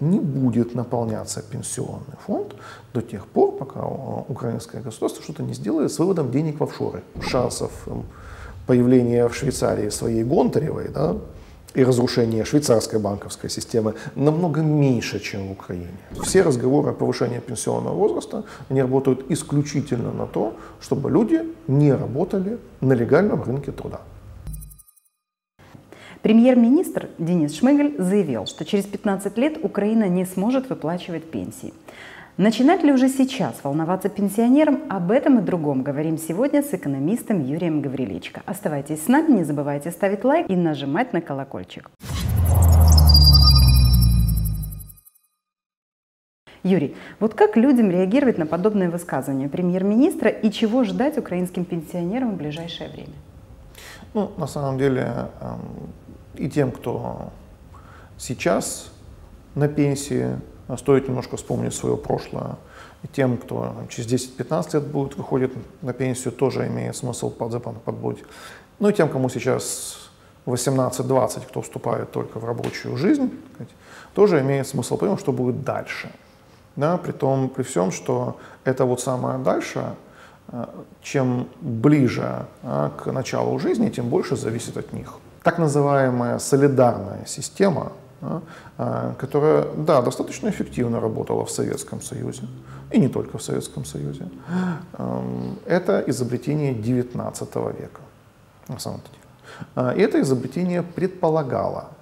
не будет наполняться пенсионный фонд до тех пор, пока украинское государство что-то не сделает с выводом денег в офшоры. Шансов эм, появления в Швейцарии своей Гонтаревой да, и разрушения швейцарской банковской системы намного меньше, чем в Украине. Все разговоры о повышении пенсионного возраста, они работают исключительно на то, чтобы люди не работали на легальном рынке труда. Премьер-министр Денис Шмыгаль заявил, что через 15 лет Украина не сможет выплачивать пенсии. Начинать ли уже сейчас волноваться пенсионерам? Об этом и другом говорим сегодня с экономистом Юрием Гавриличко. Оставайтесь с нами, не забывайте ставить лайк и нажимать на колокольчик. Юрий, вот как людям реагировать на подобные высказывания премьер-министра и чего ждать украинским пенсионерам в ближайшее время? Ну, на самом деле, эм, и тем, кто сейчас на пенсии, стоит немножко вспомнить свое прошлое. И тем, кто через 10-15 лет будет, выходит на пенсию, тоже имеет смысл подбудить. Ну и тем, кому сейчас 18-20, кто вступает только в рабочую жизнь, тоже имеет смысл понять, что будет дальше. Да, при том, при всем, что это вот самое дальше, э, чем ближе а, к началу жизни, тем больше зависит от них так называемая солидарная система, а, которая, да, достаточно эффективно работала в Советском Союзе, и не только в Советском Союзе, это изобретение XIX века, на самом деле. А, и это изобретение предполагало,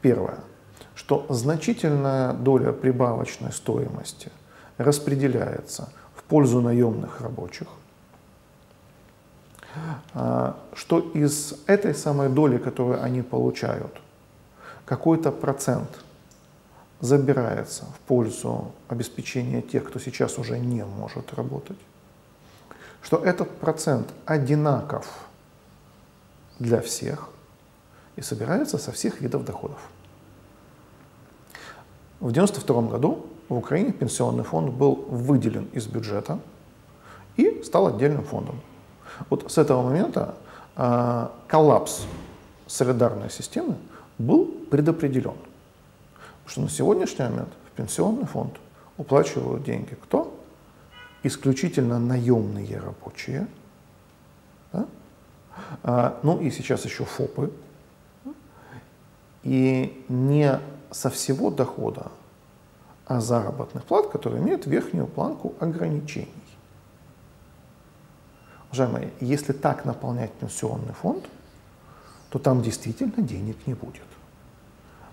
первое, что значительная доля прибавочной стоимости распределяется в пользу наемных рабочих, что из этой самой доли, которую они получают, какой-то процент забирается в пользу обеспечения тех, кто сейчас уже не может работать, что этот процент одинаков для всех и собирается со всех видов доходов. В 1992 году в Украине пенсионный фонд был выделен из бюджета и стал отдельным фондом. Вот с этого момента э, коллапс солидарной системы был предопределен. Потому что на сегодняшний момент в пенсионный фонд уплачивают деньги кто? Исключительно наемные рабочие. Да? А, ну и сейчас еще ФОПы. И не со всего дохода, а заработных плат, которые имеют верхнюю планку ограничений. Уважаемые, если так наполнять пенсионный фонд, то там действительно денег не будет.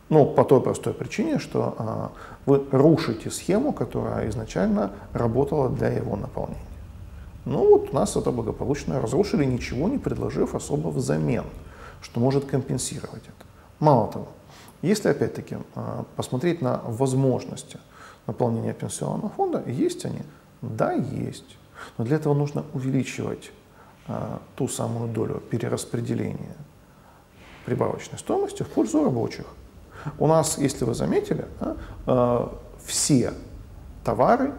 Ну, по той простой причине, что а, вы рушите схему, которая изначально работала для его наполнения. Ну вот у нас это благополучно разрушили, ничего не предложив особо взамен, что может компенсировать это. Мало того, если опять-таки а, посмотреть на возможности наполнения пенсионного фонда, есть они? Да, есть. Но для этого нужно увеличивать а, ту самую долю перераспределения прибавочной стоимости в пользу рабочих. У нас, если вы заметили, а, а, все товары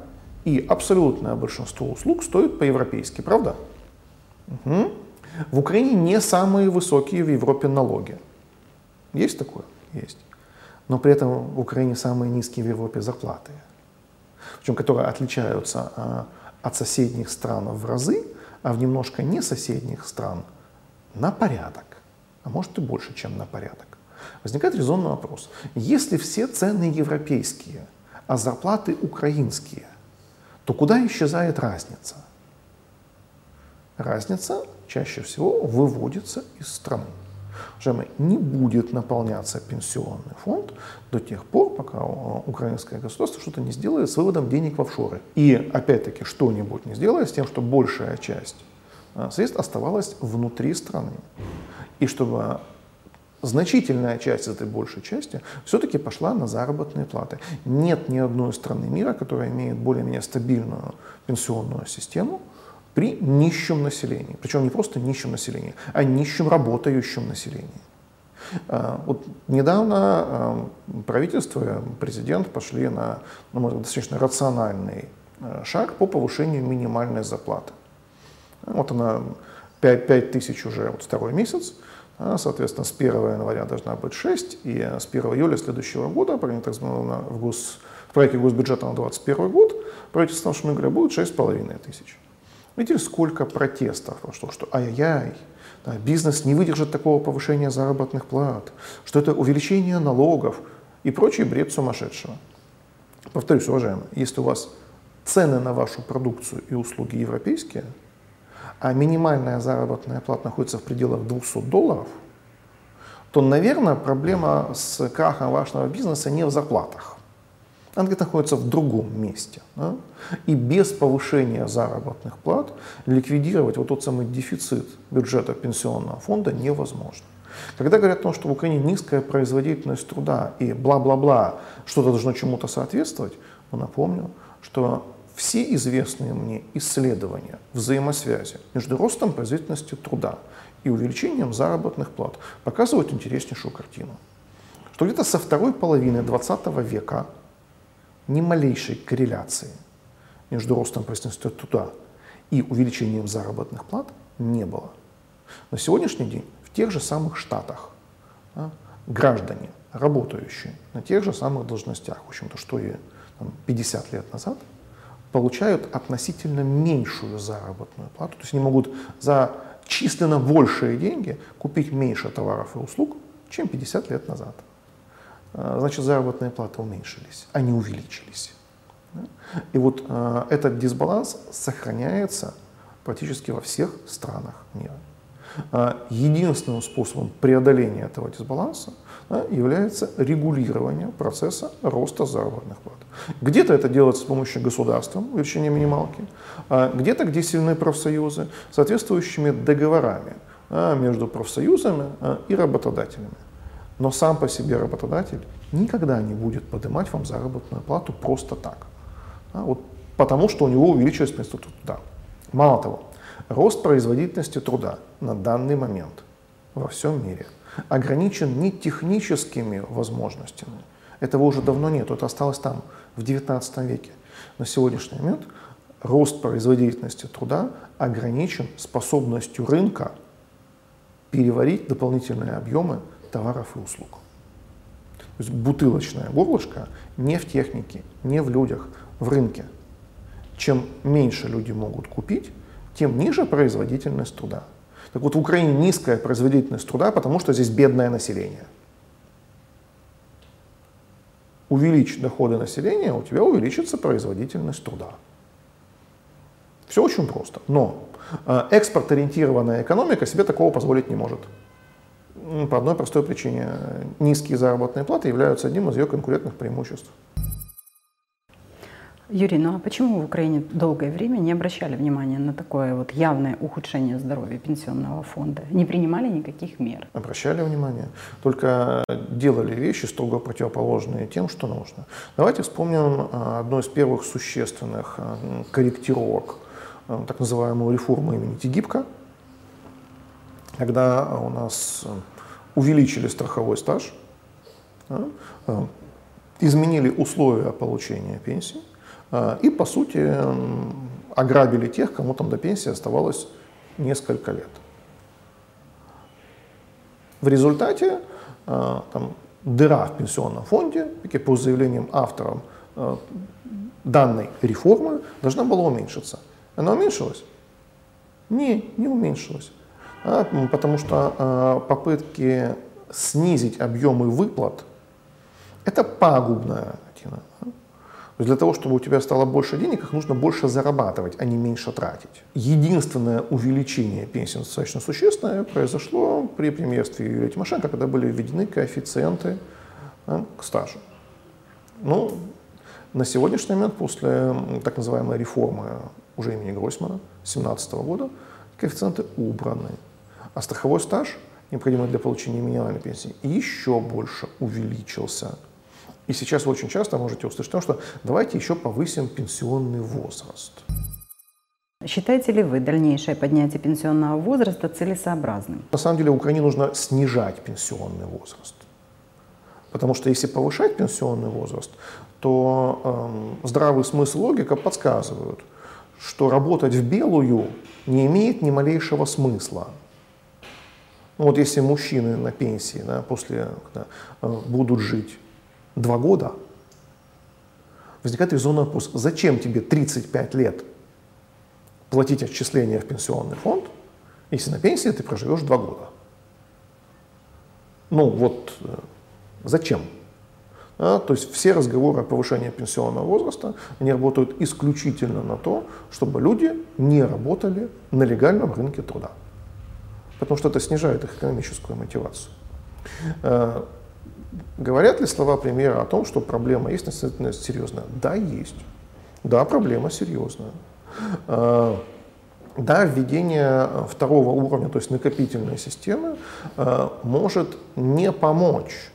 и абсолютное большинство услуг стоят по-европейски, правда? Угу. В Украине не самые высокие в Европе налоги. Есть такое? Есть. Но при этом в Украине самые низкие в Европе зарплаты. Причем которые отличаются а, от соседних стран в разы, а в немножко не соседних стран на порядок, а может и больше, чем на порядок. Возникает резонный вопрос. Если все цены европейские, а зарплаты украинские, то куда исчезает разница? Разница чаще всего выводится из страны. Уважаемые, не будет наполняться пенсионный фонд до тех пор, пока украинское государство что-то не сделает с выводом денег в офшоры. И опять-таки что-нибудь не сделает с тем, что большая часть а, средств оставалась внутри страны. И чтобы значительная часть этой большей части все-таки пошла на заработные платы. Нет ни одной страны мира, которая имеет более-менее стабильную пенсионную систему, при нищем населении. Причем не просто нищем населении, а нищем работающем населении. А, вот недавно а, правительство, президент пошли на, на мой взгляд, достаточно рациональный а, шаг по повышению минимальной зарплаты. Вот она 5, 5 тысяч уже вот второй месяц, соответственно, с 1 января должна быть 6, и с 1 июля следующего года, принято в, гос, в проекте госбюджета на 2021 год, правительством Шмыгля будет 6,5 тысяч. Видите, сколько протестов прошло, что ай-яй-яй, да, бизнес не выдержит такого повышения заработных плат, что это увеличение налогов и прочий бред сумасшедшего. Повторюсь, уважаемые, если у вас цены на вашу продукцию и услуги европейские – а минимальная заработная плата находится в пределах 200 долларов, то, наверное, проблема с крахом вашего бизнеса не в зарплатах. Она где-то находится в другом месте. Да? И без повышения заработных плат ликвидировать вот тот самый дефицит бюджета пенсионного фонда невозможно. Когда говорят о том, что в Украине низкая производительность труда и бла-бла-бла, что-то должно чему-то соответствовать, ну, напомню, что все известные мне исследования взаимосвязи между ростом производительности труда и увеличением заработных плат показывают интереснейшую картину. Что где-то со второй половины 20 века ни малейшей корреляции между ростом производительности труда и увеличением заработных плат не было. На сегодняшний день в тех же самых штатах да, граждане, работающие на тех же самых должностях, в общем-то, что и там, 50 лет назад, получают относительно меньшую заработную плату. То есть они могут за численно большие деньги купить меньше товаров и услуг, чем 50 лет назад. А, значит, заработные платы уменьшились, а не увеличились. И вот э, этот дисбаланс сохраняется практически во всех странах мира. Единственным способом преодоления этого дисбаланса является регулирование процесса роста заработных плат. Где-то это делается с помощью государства, увеличения минималки, а где-то, где сильны профсоюзы, соответствующими договорами а, между профсоюзами а, и работодателями. Но сам по себе работодатель никогда не будет поднимать вам заработную плату просто так. А, вот потому что у него увеличилось место труда. Мало того, рост производительности труда на данный момент во всем мире – ограничен не техническими возможностями. Этого уже давно нет, это осталось там, в XIX веке. На сегодняшний момент рост производительности труда ограничен способностью рынка переварить дополнительные объемы товаров и услуг. То есть бутылочное горлышко не в технике, не в людях, в рынке. Чем меньше люди могут купить, тем ниже производительность труда. Так вот, в Украине низкая производительность труда, потому что здесь бедное население. Увеличь доходы населения, у тебя увеличится производительность труда. Все очень просто. Но э, экспорт-ориентированная экономика себе такого позволить не может. По одной простой причине. Низкие заработные платы являются одним из ее конкурентных преимуществ. Юрий, ну а почему в Украине долгое время не обращали внимания на такое вот явное ухудшение здоровья пенсионного фонда? Не принимали никаких мер? Обращали внимание, только делали вещи строго противоположные тем, что нужно. Давайте вспомним а, одну из первых существенных а, корректировок а, так называемую реформу имени Тигибко, когда у нас увеличили страховой стаж, изменили условия получения пенсии, а, и, по сути, ограбили тех, кому там до пенсии оставалось несколько лет. В результате а, там, дыра в пенсионном фонде, по заявлениям авторов а, данной реформы, должна была уменьшиться. Она уменьшилась? Не, не уменьшилась. Потому что попытки снизить объемы выплат – это пагубная картина есть для того, чтобы у тебя стало больше денег, их нужно больше зарабатывать, а не меньше тратить. Единственное увеличение пенсий достаточно существенное произошло при премьерстве Юрия Тимошенко, когда были введены коэффициенты да, к стажу. Ну, на сегодняшний момент, после так называемой реформы уже имени Гройсмана 2017 года, коэффициенты убраны. А страховой стаж, необходимый для получения минимальной пенсии, еще больше увеличился. И сейчас вы очень часто можете услышать то, что давайте еще повысим пенсионный возраст. Считаете ли вы дальнейшее поднятие пенсионного возраста целесообразным? На самом деле Украине нужно снижать пенсионный возраст. Потому что если повышать пенсионный возраст, то э, здравый смысл логика подсказывают, что работать в белую не имеет ни малейшего смысла. Ну вот если мужчины на пенсии да, после да, будут жить два года, возникает резонный вопрос, зачем тебе 35 лет платить отчисления в пенсионный фонд, если на пенсии ты проживешь два года? Ну вот э, зачем? А, то есть все разговоры о повышении пенсионного возраста, они работают исключительно на то, чтобы люди не работали на легальном рынке труда. Потому что это снижает их экономическую мотивацию. А, говорят ли слова премьера о том, что проблема есть действительно серьезная? Да, есть. Да, проблема серьезная. А, да, введение второго уровня, то есть накопительной системы, может не помочь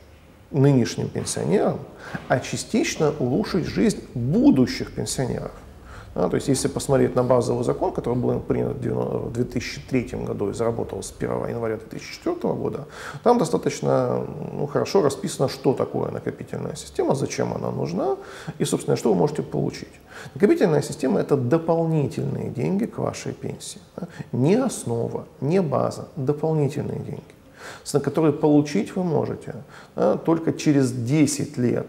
нынешним пенсионерам, а частично улучшить жизнь будущих пенсионеров. Да, то есть если посмотреть на базовый закон, который был принят в 2003 году и заработал с 1 января 2004 года, там достаточно ну, хорошо расписано, что такое накопительная система, зачем она нужна и, собственно, что вы можете получить. Накопительная система – это дополнительные деньги к вашей пенсии. Да? Не основа, не база, дополнительные деньги которые получить вы можете да, только через 10 лет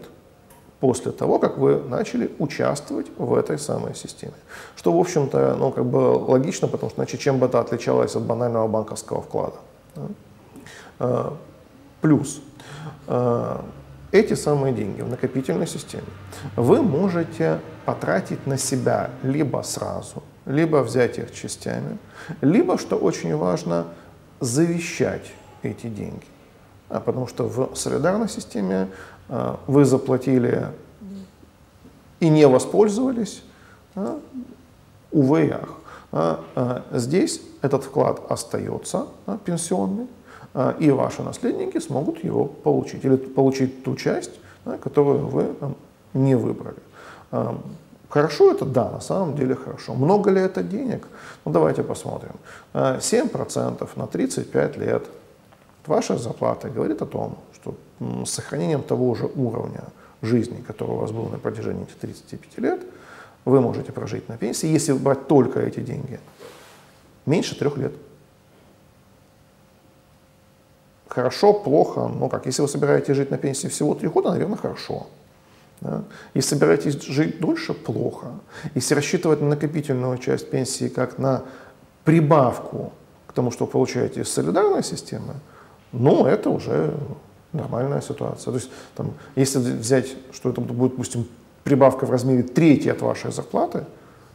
после того, как вы начали участвовать в этой самой системе. Что, в общем-то, ну, как бы логично, потому что иначе чем бы это отличалось от банального банковского вклада. Да? А, плюс а, эти самые деньги в накопительной системе вы можете потратить на себя либо сразу, либо взять их частями, либо, что очень важно, завещать эти деньги. А потому что в солидарной системе вы заплатили и не воспользовались, а, увы и ах. А, а, здесь этот вклад остается а, пенсионный, и ваши наследники смогут его получить. Или получить ту часть, которую вы не выбрали. Хорошо это? Да, на самом деле хорошо. Много ли это денег? Ну давайте посмотрим. 7% на 35 лет Ваша зарплата говорит о том, что с сохранением того же уровня жизни, который у вас был на протяжении этих 35 лет, вы можете прожить на пенсии, если брать только эти деньги, меньше трех лет. Хорошо, плохо, ну как, если вы собираетесь жить на пенсии всего три года, наверное, хорошо. Да? Если собираетесь жить дольше, плохо. Если рассчитывать на накопительную часть пенсии как на прибавку к тому, что вы получаете из солидарной системы, ну, это уже нормальная ситуация. То есть, там, если взять, что это будет, допустим, прибавка в размере трети от вашей зарплаты,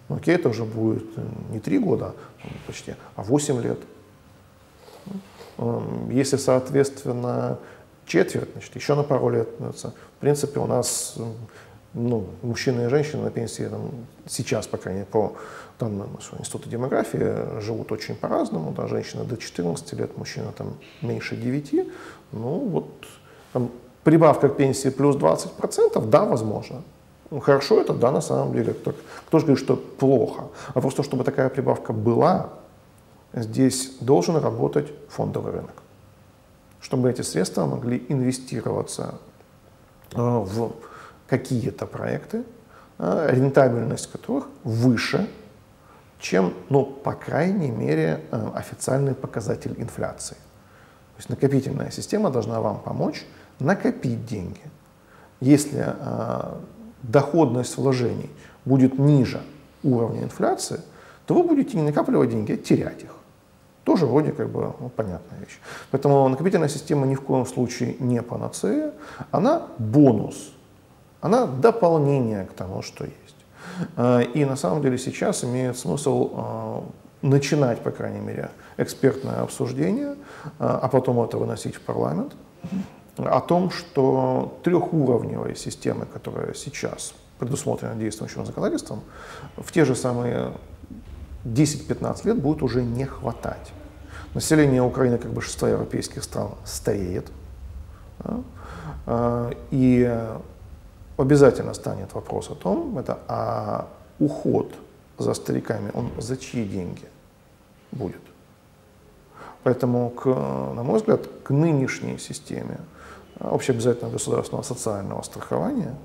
ну, окей, это уже будет э, не три года почти, а 8 лет. Эм, если, соответственно, четверть, значит, еще на пару лет. В принципе, у нас ну, мужчины и женщины на пенсии там, сейчас, по крайней мере, по данным Института демографии, живут очень по-разному. Да, женщины до 14 лет, мужчина там меньше 9. Ну, вот там, прибавка к пенсии плюс 20%, да, возможно. Ну, хорошо это, да, на самом деле. Кто, кто же говорит, что плохо? А просто, чтобы такая прибавка была, здесь должен работать фондовый рынок. Чтобы эти средства могли инвестироваться э, в какие-то проекты, а, рентабельность которых выше, чем, ну, по крайней мере, а, официальный показатель инфляции. То есть накопительная система должна вам помочь накопить деньги. Если э, доходность вложений будет ниже уровня инфляции, то вы будете не накапливать деньги, а терять их. Тоже вроде как бы ну, понятная вещь. Поэтому накопительная система ни в коем случае не панацея, она бонус она дополнение к тому, что есть. А, и на самом деле сейчас имеет смысл а, начинать, по крайней мере, экспертное обсуждение, а, а потом это выносить в парламент, о том, что трехуровневой системы, которая сейчас предусмотрена действующим законодательством, в те же самые 10-15 лет будет уже не хватать. Население Украины, как большинство европейских стран, стареет. И обязательно станет вопрос о том, это, а уход за стариками, он за чьи деньги будет? Поэтому, к, на мой взгляд, к нынешней системе общеобязательного государственного социального страхования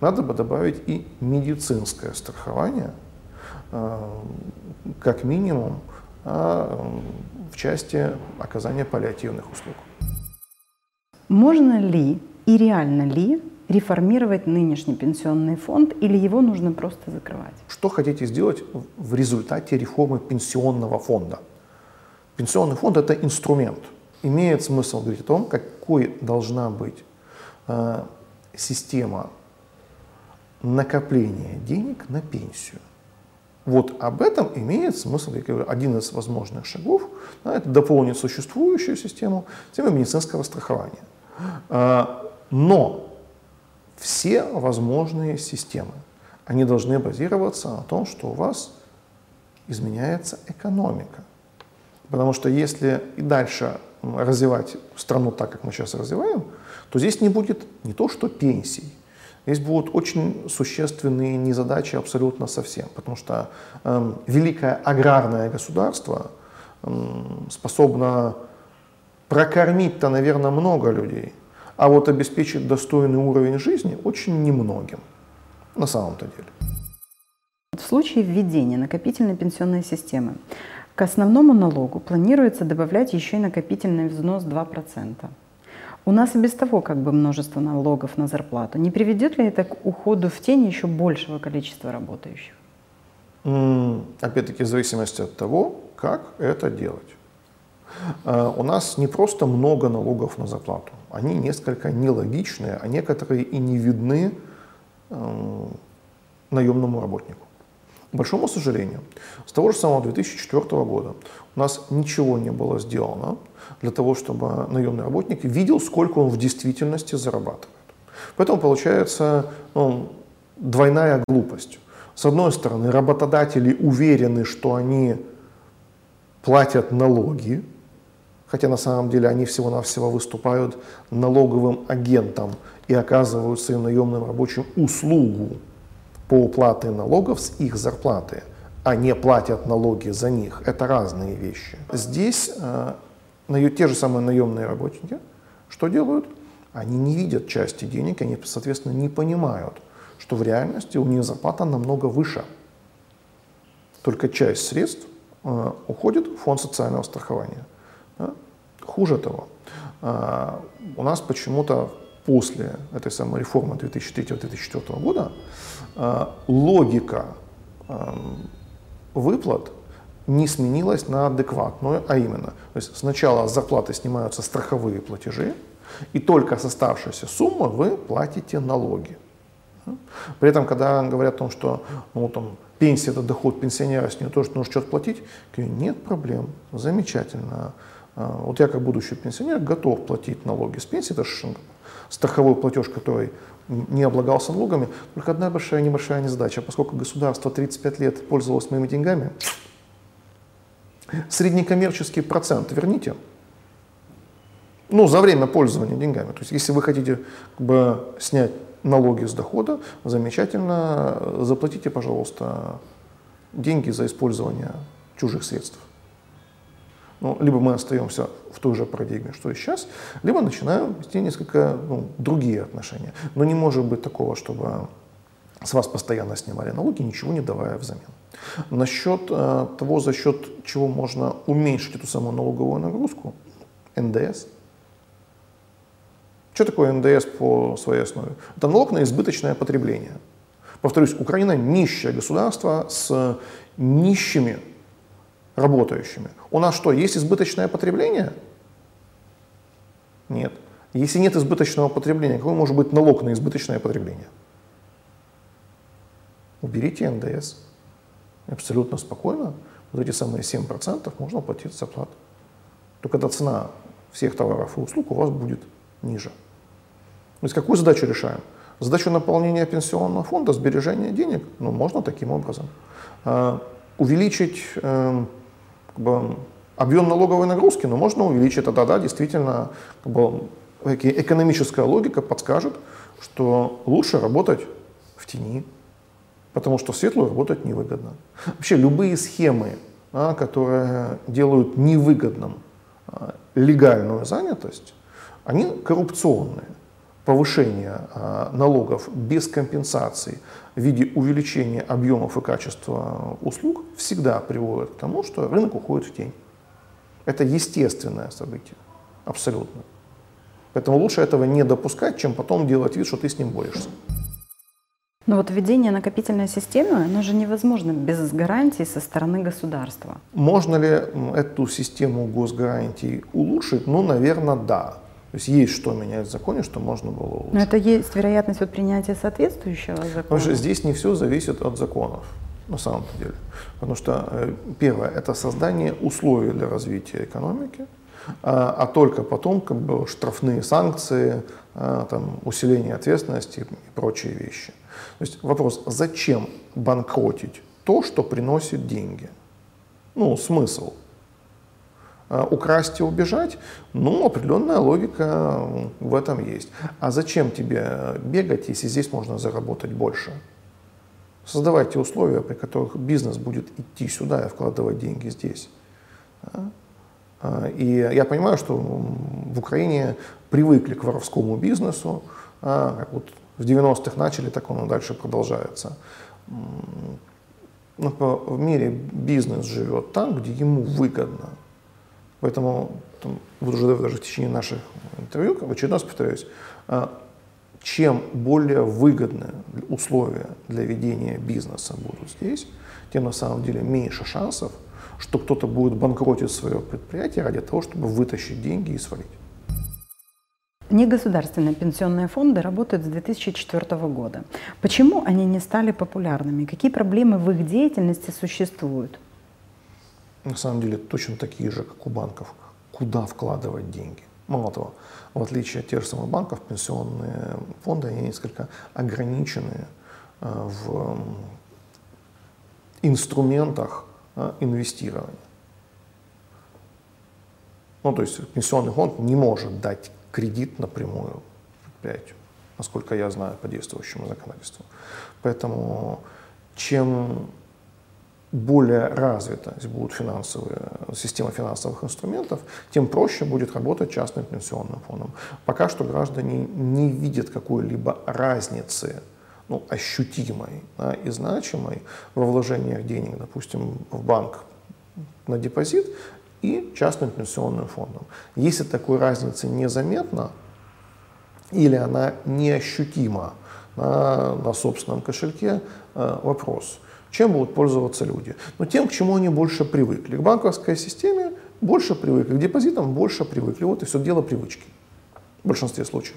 надо бы добавить и медицинское страхование, э, как минимум а в части оказания паллиативных услуг. Можно ли и реально ли реформировать нынешний пенсионный фонд или его нужно просто закрывать? Что хотите сделать в результате реформы пенсионного фонда? Пенсионный фонд – это инструмент. Имеет смысл говорить о том, какой должна быть э, система накопления денег на пенсию. Вот об этом имеет смысл, я говорю, один из возможных шагов, да, это дополнить существующую систему системой медицинского страхования. А, но все возможные системы, они должны базироваться на том, что у вас изменяется экономика. Потому что если и дальше развивать страну так, как мы сейчас развиваем, то здесь не будет не то что пенсий, здесь будут очень существенные незадачи абсолютно совсем. Потому что э, великое аграрное государство э, способно прокормить-то, наверное, много людей, а вот обеспечить достойный уровень жизни очень немногим на самом-то деле. В случае введения накопительной пенсионной системы к основному налогу планируется добавлять еще и накопительный взнос 2%. У нас и без того как бы множество налогов на зарплату. Не приведет ли это к уходу в тень еще большего количества работающих? Опять-таки в зависимости от того, как это делать. А, у нас не просто много налогов на зарплату, они несколько нелогичные, а некоторые и не видны наемному работнику. К большому сожалению, с того же самого 2004 года у нас ничего не было сделано для того, чтобы наемный работник видел, сколько он в действительности зарабатывает. Поэтому получается ну, двойная глупость. С одной стороны, работодатели уверены, что они платят налоги, хотя на самом деле они всего-навсего выступают налоговым агентом и оказывают своим наемным рабочим услугу по уплате налогов с их зарплаты, а не платят налоги за них. Это разные вещи. Здесь э, те же самые наемные работники что делают? Они не видят части денег, они, соответственно, не понимают, что в реальности у них зарплата намного выше. Только часть средств э, уходит в фонд социального страхования. Хуже того, э, у нас почему-то после этой самой реформы 2003-2004 года э, логика выплат не сменилась на адекватную, а именно, то есть сначала с зарплаты снимаются страховые платежи, и только с оставшейся суммы вы платите налоги. При этом, когда говорят о том, что ну, там, пенсия это доход пенсионера, с нее тоже нужно что-то платить, говорю, нет проблем, замечательно. А, вот я как будущий пенсионер готов платить налоги с пенсии, это страховой платеж, который не облагался налогами. Только одна большая небольшая незадача. Поскольку государство 35 лет пользовалось моими деньгами, среднекоммерческий процент верните. Ну, за время пользования деньгами. То есть, если вы хотите как бы, снять налоги с дохода, замечательно, заплатите, пожалуйста, деньги за использование чужих средств. Ну, либо мы остаемся в той же парадигме, что и сейчас, либо начинаем вести несколько ну, другие отношения. Но не может быть такого, чтобы с вас постоянно снимали налоги, ничего не давая взамен. Насчет э, того, за счет чего можно уменьшить эту самую налоговую нагрузку, НДС. Что такое НДС по своей основе? Это налог на избыточное потребление. Повторюсь, Украина нищее государство с нищими работающими. У нас что, есть избыточное потребление? Нет. Если нет избыточного потребления, какой может быть налог на избыточное потребление? Уберите НДС. Абсолютно спокойно. Вот эти самые 7% можно платить за плату. Только когда цена всех товаров и услуг у вас будет ниже. То есть какую задачу решаем? Задачу наполнения пенсионного фонда, сбережения денег? Ну, можно таким образом. А, увеличить эм, как бы, объем налоговой нагрузки, но можно увеличить. Тогда, да, действительно, как бы, экономическая логика подскажет, что лучше работать в тени, потому что в светлую работать невыгодно. Вообще любые схемы, да, которые делают невыгодным а, легальную занятость, они коррупционные. Повышение а, налогов без компенсации в виде увеличения объемов и качества услуг всегда приводит к тому, что рынок уходит в тень. Это естественное событие, абсолютно. Поэтому лучше этого не допускать, чем потом делать вид, что ты с ним борешься. Но вот введение накопительной системы, оно же невозможно без гарантий со стороны государства. Можно ли эту систему госгарантий улучшить? Ну, наверное, да. То есть есть что менять в законе, что можно было улучшить. Но это есть вероятность вот принятия соответствующего закона? Потому что здесь не все зависит от законов, на самом деле. Потому что, э, первое, это создание условий для развития экономики, а, а только потом как бы, штрафные санкции, а, там, усиление ответственности и прочие вещи. То есть вопрос, зачем банкротить то, что приносит деньги? Ну, смысл. А, украсть и убежать, ну, определенная логика в этом есть. А зачем тебе бегать, если здесь можно заработать больше? Создавайте условия, при которых бизнес будет идти сюда и вкладывать деньги здесь. А, и я понимаю, что в Украине привыкли к воровскому бизнесу, как вот в 90-х начали, так он и дальше продолжается. Но в мире бизнес живет там, где ему выгодно. Поэтому там, вот уже даже в течение наших интервью, в очередной раз повторяюсь, а, чем более выгодные условия для ведения бизнеса будут здесь, тем на самом деле меньше шансов, что кто-то будет банкротить свое предприятие ради того, чтобы вытащить деньги и свалить. Негосударственные пенсионные фонды работают с 2004 года. Почему они не стали популярными? Какие проблемы в их деятельности существуют? На самом деле точно такие же, как у банков. Куда вкладывать деньги? Мало того, в отличие от тех же самых банков, пенсионные фонды, они несколько ограничены э, в инструментах э, инвестирования. Ну, то есть пенсионный фонд не может дать кредит напрямую предприятию, насколько я знаю по действующему законодательству. Поэтому чем более развита будет финансовая, система финансовых инструментов, тем проще будет работать частным пенсионным фондом. Пока что граждане не видят какой-либо разницы ну, ощутимой да, и значимой во вложениях денег, допустим, в банк на депозит и частным пенсионным фондом. Если такой разницы незаметно или она неощутима на, на собственном кошельке, э, вопрос, чем будут пользоваться люди? Ну, тем, к чему они больше привыкли. К банковской системе больше привыкли, к депозитам больше привыкли. Вот и все дело привычки в большинстве случаев.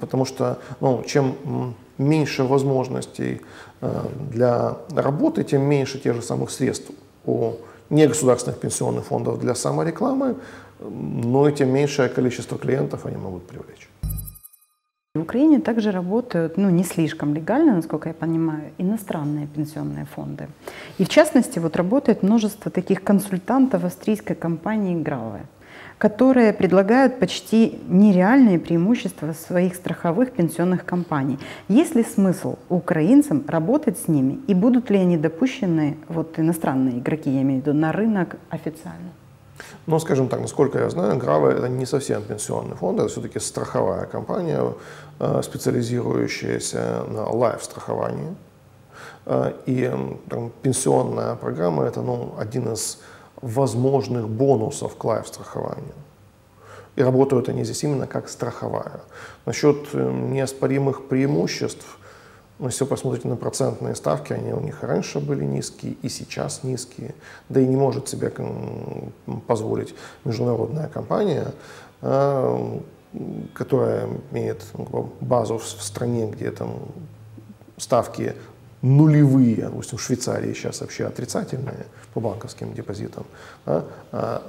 Потому что ну, чем меньше возможностей э, для работы, тем меньше тех же самых средств у негосударственных пенсионных фондов для саморекламы, но и тем меньшее количество клиентов они могут привлечь. В Украине также работают, ну, не слишком легально, насколько я понимаю, иностранные пенсионные фонды. И в частности, вот работает множество таких консультантов австрийской компании Граве которые предлагают почти нереальные преимущества своих страховых пенсионных компаний. Есть ли смысл украинцам работать с ними и будут ли они допущены, вот иностранные игроки, я имею в виду, на рынок официально? Ну, скажем так, насколько я знаю, Грава это не совсем пенсионный фонд, это все-таки страховая компания, э, специализирующаяся на лайф-страховании. Э, и там, пенсионная программа это ну, один из возможных бонусов к лайф-страхованию. И работают они здесь именно как страховая. Насчет э, неоспоримых преимуществ, ну, если вы посмотрите на процентные ставки, они у них раньше были низкие и сейчас низкие. Да и не может себе позволить международная компания, а, которая имеет ну, базу в стране, где там ставки нулевые, допустим, в Швейцарии сейчас вообще отрицательные по банковским депозитам, а,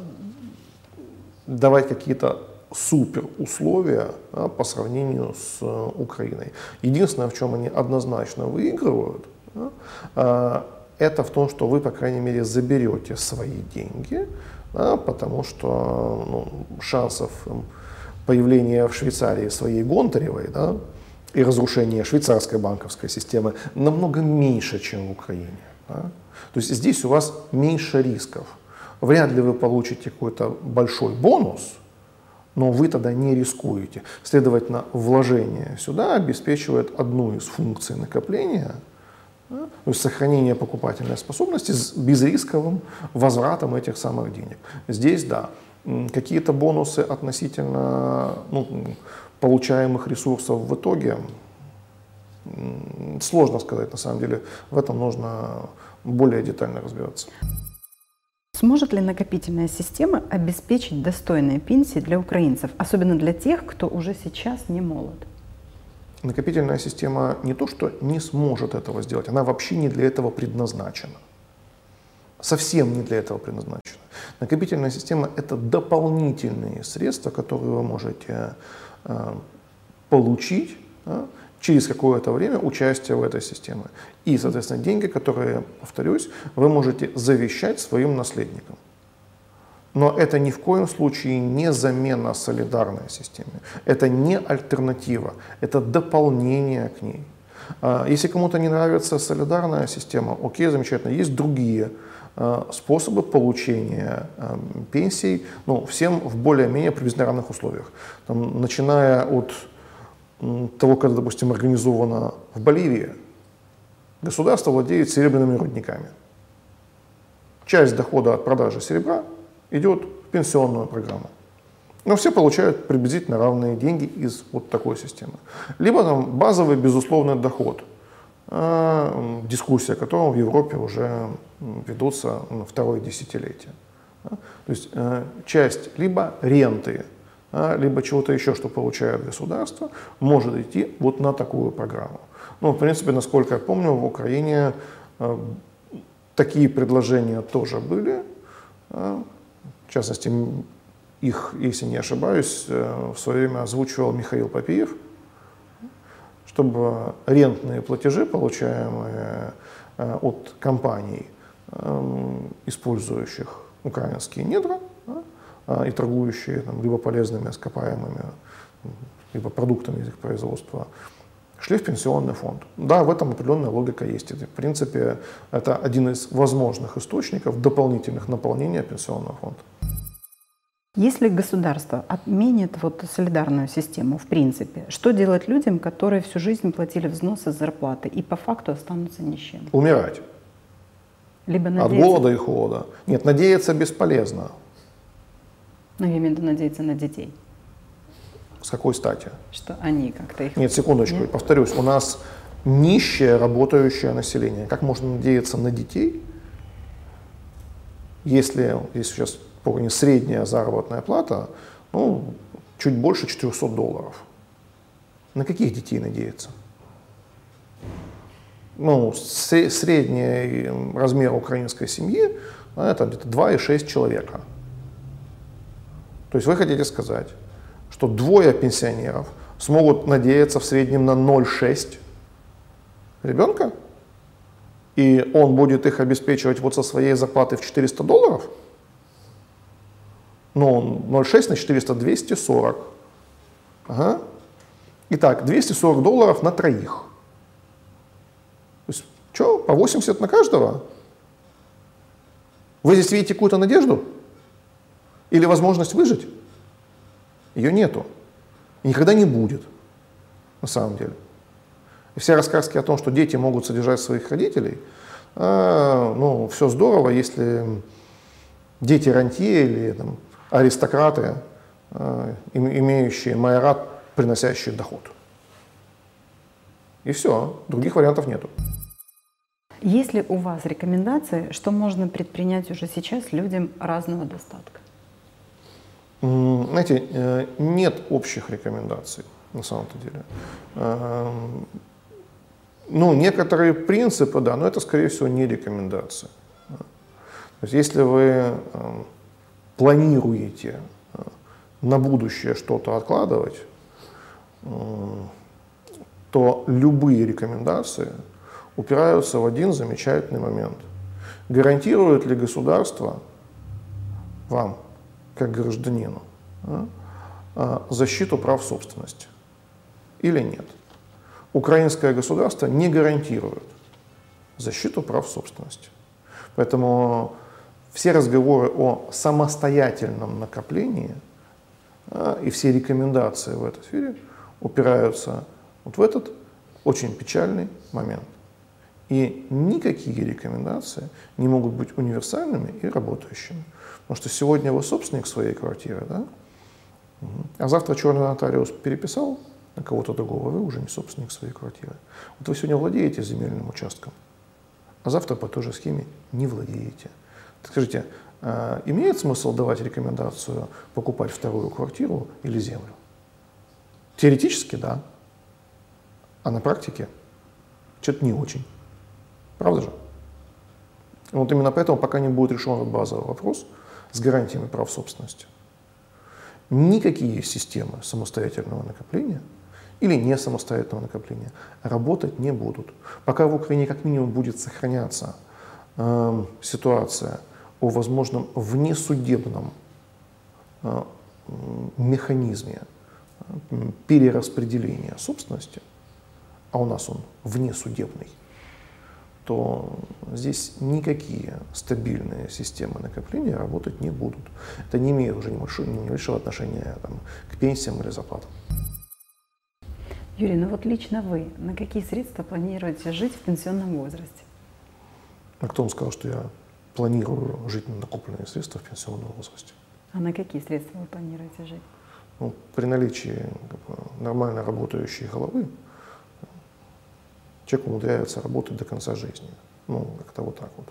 давать какие-то супер условия да, по сравнению с э, Украиной. Единственное, в чем они однозначно выигрывают, да, а, это в том, что вы, по крайней мере, заберете свои деньги, да, потому что ну, шансов появления в Швейцарии своей Гонтаревой да, и разрушение швейцарской банковской системы намного меньше, чем в Украине. Да? То есть здесь у вас меньше рисков. Вряд ли вы получите какой-то большой бонус, но вы тогда не рискуете. Следовательно, вложение сюда обеспечивает одну из функций накопления, то есть сохранение покупательной способности с безрисковым возвратом этих самых денег. Здесь, да, какие-то бонусы относительно ну, получаемых ресурсов в итоге, сложно сказать на самом деле, в этом нужно более детально разбираться. Сможет ли накопительная система обеспечить достойные пенсии для украинцев, особенно для тех, кто уже сейчас не молод? Накопительная система не то, что не сможет этого сделать, она вообще не для этого предназначена. Совсем не для этого предназначена. Накопительная система – это дополнительные средства, которые вы можете э, получить э, через какое-то время участия в этой системе. И, соответственно, деньги, которые, повторюсь, вы можете завещать своим наследникам. Но это ни в коем случае не замена солидарной системе. Это не альтернатива, это дополнение к ней. А, если кому-то не нравится солидарная система, окей, замечательно, есть другие а, способы получения а, пенсий, ну, всем в более-менее приблизительно условиях. Там, начиная от того, когда, допустим, организовано в Боливии, государство владеет серебряными рудниками. Часть дохода от продажи серебра идет в пенсионную программу. Но все получают приблизительно равные деньги из вот такой системы. Либо там базовый безусловный доход, э, дискуссия о котором в Европе уже ведутся второе десятилетие. То есть э, часть либо ренты а, либо чего-то еще, что получает государство, может идти вот на такую программу. Ну, в принципе, насколько я помню, в Украине а, такие предложения тоже были. А, в частности, их, если не ошибаюсь, э, в свое время озвучивал Михаил Попиев, чтобы рентные платежи, получаемые э, от компаний, использующих украинские недра, а, и торгующие там, либо полезными ископаемыми, либо продуктами их производства, шли в пенсионный фонд. Да, в этом определенная логика есть. в принципе, это один из возможных источников дополнительных наполнения пенсионного фонда. Если государство отменит вот солидарную систему, в принципе, что делать людям, которые всю жизнь платили взносы с зарплаты и по факту останутся нищими? Умирать. Либо надеяться... От голода и холода. Нет, надеяться бесполезно. Но я имею в виду надеяться на детей. С какой стати? Что они как-то их... Нет, секундочку, Нет? повторюсь, у нас нищее работающее население. Как можно надеяться на детей, если, если сейчас помню, средняя заработная плата, ну, чуть больше 400 долларов. На каких детей надеяться? Ну, средний размер украинской семьи ну, это где-то 2,6 человека. То есть вы хотите сказать, что двое пенсионеров смогут надеяться в среднем на 0,6 ребенка? И он будет их обеспечивать вот со своей зарплаты в 400 долларов? Ну, 0,6 на 400, 240. Ага. Итак, 240 долларов на троих. То есть, что, по 80 на каждого? Вы здесь видите какую-то надежду? Или возможность выжить? Ее нету. И никогда не будет, на самом деле. И все рассказки о том, что дети могут содержать своих родителей, э, ну, все здорово, если дети рантье или там, аристократы, э, имеющие майорат, приносящие доход. И все, других вариантов нету. Есть ли у вас рекомендации, что можно предпринять уже сейчас людям разного достатка? Знаете, э, нет общих рекомендаций на самом-то деле. Эм, ну, некоторые принципы, да, но это, скорее всего, не рекомендации. То есть, если вы эм, планируете э, на будущее что-то откладывать, то любые рекомендации упираются в один замечательный момент. Гарантирует ли государство вам как гражданину а, а, защиту прав собственности или нет. Украинское государство не гарантирует защиту прав собственности. Поэтому все разговоры о самостоятельном накоплении А, и все рекомендации в этой сфере упираются вот в этот очень печальный момент. И никакие рекомендации не могут быть универсальными и работающими. Потому что сегодня вы собственник своей квартиры, да? а завтра черный нотариус переписал на кого-то другого, вы уже не собственник своей квартиры. Вот вы сегодня владеете земельным участком, а завтра по той же схеме не владеете. Скажите, а имеет смысл давать рекомендацию покупать вторую квартиру или землю? Теоретически да, а на практике что-то не очень. Правда же? Вот именно поэтому, пока не будет решен этот базовый вопрос с гарантиями прав собственности, никакие системы самостоятельного накопления или не самостоятельного накопления работать не будут. Пока в Украине как минимум будет сохраняться э, ситуация о возможном внесудебном э, механизме э, перераспределения собственности, а у нас он внесудебный, то здесь никакие стабильные системы накопления работать не будут. Это не имеет уже небольшого отношения там, к пенсиям или зарплатам. Юрий, ну вот лично вы на какие средства планируете жить в пенсионном возрасте? А кто вам сказал, что я планирую жить на накопленные средства в пенсионном возрасте? А на какие средства вы планируете жить? Ну, при наличии как бы, нормально работающей головы человек умудряется работать до конца жизни. Ну, как-то вот так вот.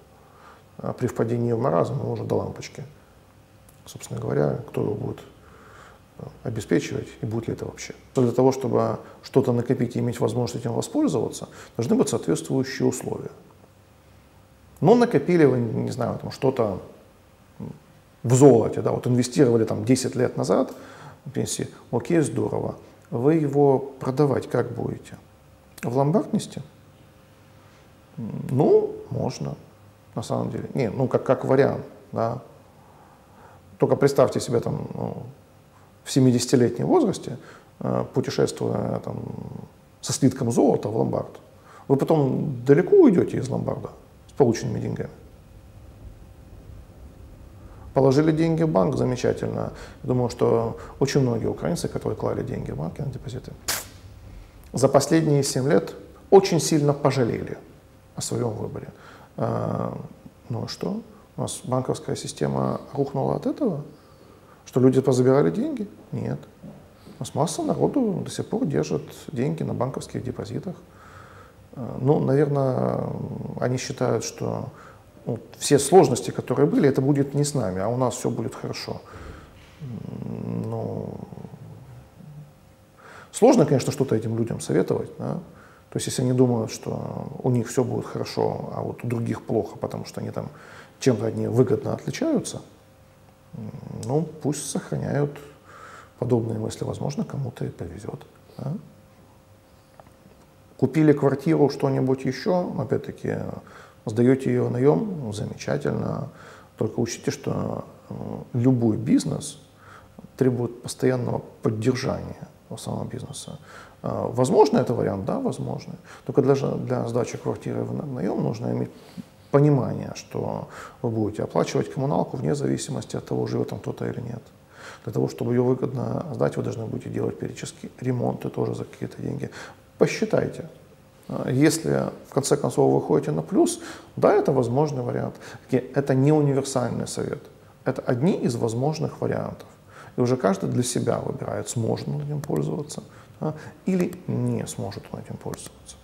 А при впадении в маразм он уже до лампочки. Собственно говоря, кто его будет э, обеспечивать и будет ли это вообще. Для того, чтобы что-то накопить и иметь возможность этим воспользоваться, должны быть соответствующие условия. Но накопили вы, не знаю, там что-то в золоте, да, вот инвестировали там 10 лет назад в пенсии, окей, здорово. Вы его продавать как будете? В ломбард нести? Ну, можно, на самом деле. Не, ну, как, как вариант, да. Только представьте себе там ну, в 70-летнем возрасте, э, путешествуя там, со слитком золота в ломбард. Вы потом далеко уйдете из ломбарда с полученными деньгами. Положили деньги в банк, замечательно. Думаю, что очень многие украинцы, которые клали деньги в банки на депозиты, за последние 7 лет очень сильно пожалели о своем выборе. А, ну а что? У нас банковская система рухнула от этого? Что люди позабирали деньги? Нет. У нас масса народу до сих пор держит деньги на банковских депозитах. А, ну, наверное, они считают, что ну, все сложности, которые были, это будет не с нами, а у нас все будет хорошо. Ну, Сложно, конечно, что-то этим людям советовать. Да? То есть, если они думают, что у них все будет хорошо, а вот у других плохо, потому что они там чем-то одни выгодно отличаются, ну, пусть сохраняют подобные мысли. Возможно, кому-то и повезет. Да? Купили квартиру, что-нибудь еще, опять-таки, сдаете ее наем, замечательно. Только учтите, что любой бизнес требует постоянного поддержания самого бизнеса. А, возможно это вариант? Да, возможно. Только для, для сдачи квартиры в наем нужно иметь понимание, что вы будете оплачивать коммуналку вне зависимости от того, живет там кто-то или нет. Для того, чтобы ее выгодно сдать, вы должны будете делать периодически ремонты тоже за какие-то деньги. Посчитайте. А, если в конце концов вы выходите на плюс, да, это возможный вариант. Это не универсальный совет. Это одни из возможных вариантов. И уже каждый для себя выбирает, сможет он этим пользоваться да, или не сможет он этим пользоваться.